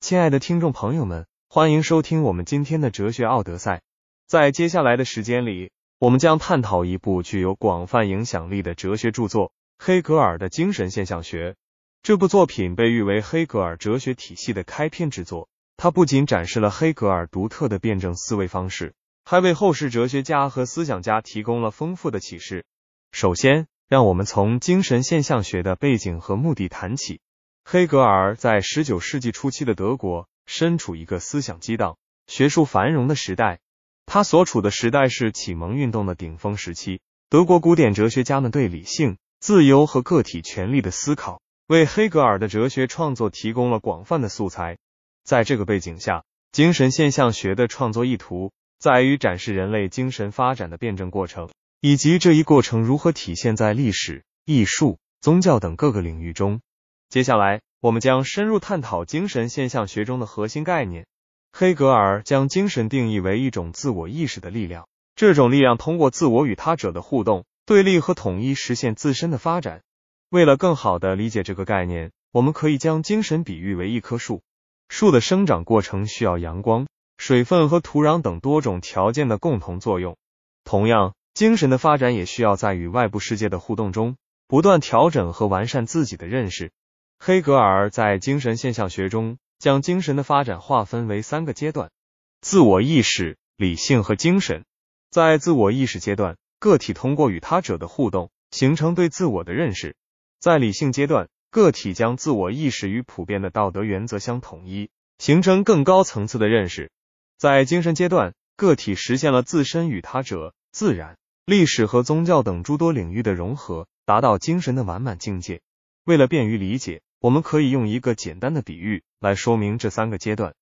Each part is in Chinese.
亲爱的听众朋友们，欢迎收听我们今天的哲学奥德赛。在接下来的时间里，我们将探讨一部具有广泛影响力的哲学著作——黑格尔的精神现象学。这部作品被誉为黑格尔哲学体系的开篇之作。它不仅展示了黑格尔独特的辩证思维方式，还为后世哲学家和思想家提供了丰富的启示。首先，让我们从精神现象学的背景和目的谈起。黑格尔在十九世纪初期的德国身处一个思想激荡、学术繁荣的时代。他所处的时代是启蒙运动的顶峰时期。德国古典哲学家们对理性、自由和个体权利的思考，为黑格尔的哲学创作提供了广泛的素材。在这个背景下，精神现象学的创作意图在于展示人类精神发展的辩证过程，以及这一过程如何体现在历史、艺术、宗教等各个领域中。接下来，我们将深入探讨精神现象学中的核心概念。黑格尔将精神定义为一种自我意识的力量，这种力量通过自我与他者的互动、对立和统一，实现自身的发展。为了更好的理解这个概念，我们可以将精神比喻为一棵树。树的生长过程需要阳光、水分和土壤等多种条件的共同作用。同样，精神的发展也需要在与外部世界的互动中，不断调整和完善自己的认识。黑格尔在精神现象学中将精神的发展划分为三个阶段：自我意识、理性和精神。在自我意识阶段，个体通过与他者的互动，形成对自我的认识；在理性阶段，个体将自我意识与普遍的道德原则相统一，形成更高层次的认识；在精神阶段，个体实现了自身与他者、自然、历史和宗教等诸多领域的融合，达到精神的完满境界。为了便于理解。我们可以用一个简单的比喻来说明这三个阶段。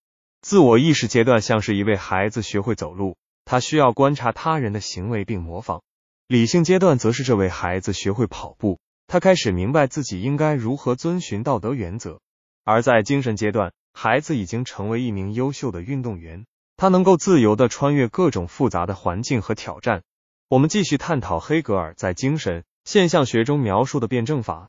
自我意识阶段像是一位孩子学会走路，他需要观察他人的行为并模仿；理性阶段则是这位孩子学会跑步，他开始明白自己应该如何遵循道德原则；而在精神阶段，孩子已经成为一名优秀的运动员，他能够自由的穿越各种复杂的环境和挑战。我们继续探讨黑格尔在精神现象学中描述的辩证法。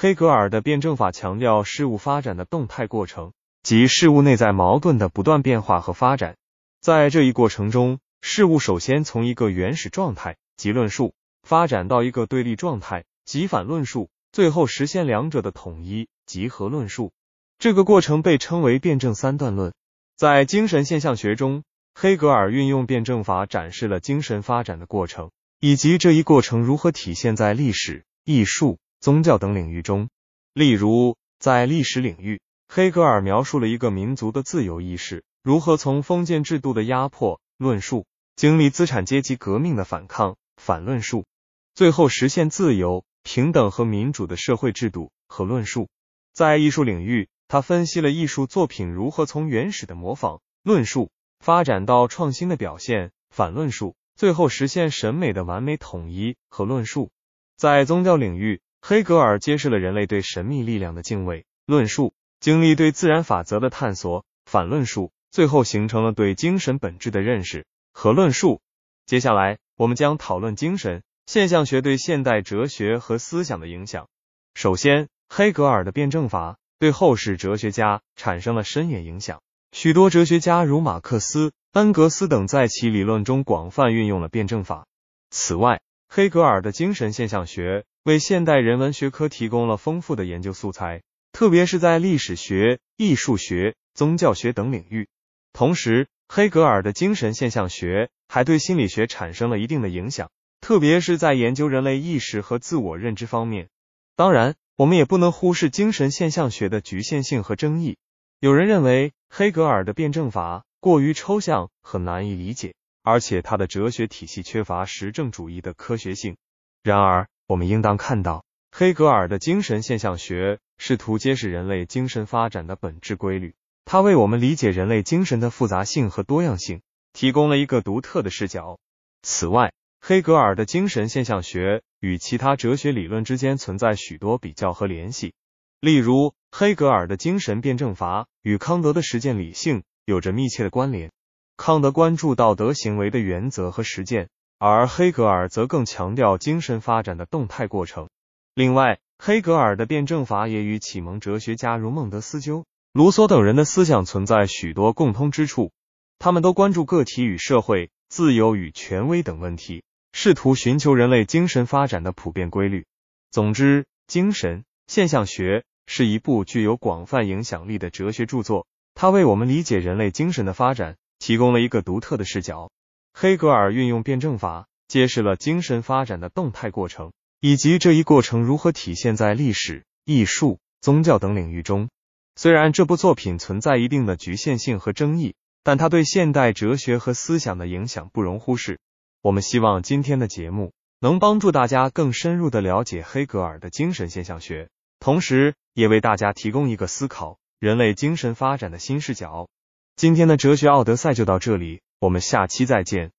黑格尔的辩证法强调事物发展的动态过程，即事物内在矛盾的不断变化和发展。在这一过程中，事物首先从一个原始状态即论述，发展到一个对立状态即反论述，最后实现两者的统一即合论述。这个过程被称为辩证三段论。在精神现象学中，黑格尔运用辩证法展示了精神发展的过程，以及这一过程如何体现在历史、艺术。宗教等领域中，例如在历史领域，黑格尔描述了一个民族的自由意识如何从封建制度的压迫论述，经历资产阶级革命的反抗反论述，最后实现自由、平等和民主的社会制度和论述。在艺术领域，他分析了艺术作品如何从原始的模仿论述发展到创新的表现反论述，最后实现审美的完美统一和论述。在宗教领域，黑格尔揭示了人类对神秘力量的敬畏论述，经历对自然法则的探索反论述，最后形成了对精神本质的认识和论述。接下来，我们将讨论精神现象学对现代哲学和思想的影响。首先，黑格尔的辩证法对后世哲学家产生了深远影响，许多哲学家如马克思、恩格斯等在其理论中广泛运用了辩证法。此外，黑格尔的精神现象学。为现代人文学科提供了丰富的研究素材，特别是在历史学、艺术学、宗教学等领域。同时，黑格尔的精神现象学还对心理学产生了一定的影响，特别是在研究人类意识和自我认知方面。当然，我们也不能忽视精神现象学的局限性和争议。有人认为黑格尔的辩证法过于抽象和难以理解，而且他的哲学体系缺乏实证主义的科学性。然而，我们应当看到，黑格尔的精神现象学试图揭示人类精神发展的本质规律，它为我们理解人类精神的复杂性和多样性提供了一个独特的视角。此外，黑格尔的精神现象学与其他哲学理论之间存在许多比较和联系。例如，黑格尔的精神辩证法与康德的实践理性有着密切的关联。康德关注道德行为的原则和实践。而黑格尔则更强调精神发展的动态过程。另外，黑格尔的辩证法也与启蒙哲学家如孟德斯鸠、卢梭等人的思想存在许多共通之处，他们都关注个体与社会、自由与权威等问题，试图寻求人类精神发展的普遍规律。总之，精神现象学是一部具有广泛影响力的哲学著作，它为我们理解人类精神的发展提供了一个独特的视角。黑格尔运用辩证法，揭示了精神发展的动态过程，以及这一过程如何体现在历史、艺术。宗教等领域中，虽然这部作品存在一定的局限性和争议，但它对现代哲学和思想的影响不容忽视。我们希望今天的节目能帮助大家更深入的了解黑格尔的精神现象学，同时也为大家提供一个思考人类精神发展的新视角。今天的哲学奥德赛就到这里，我们下期再见。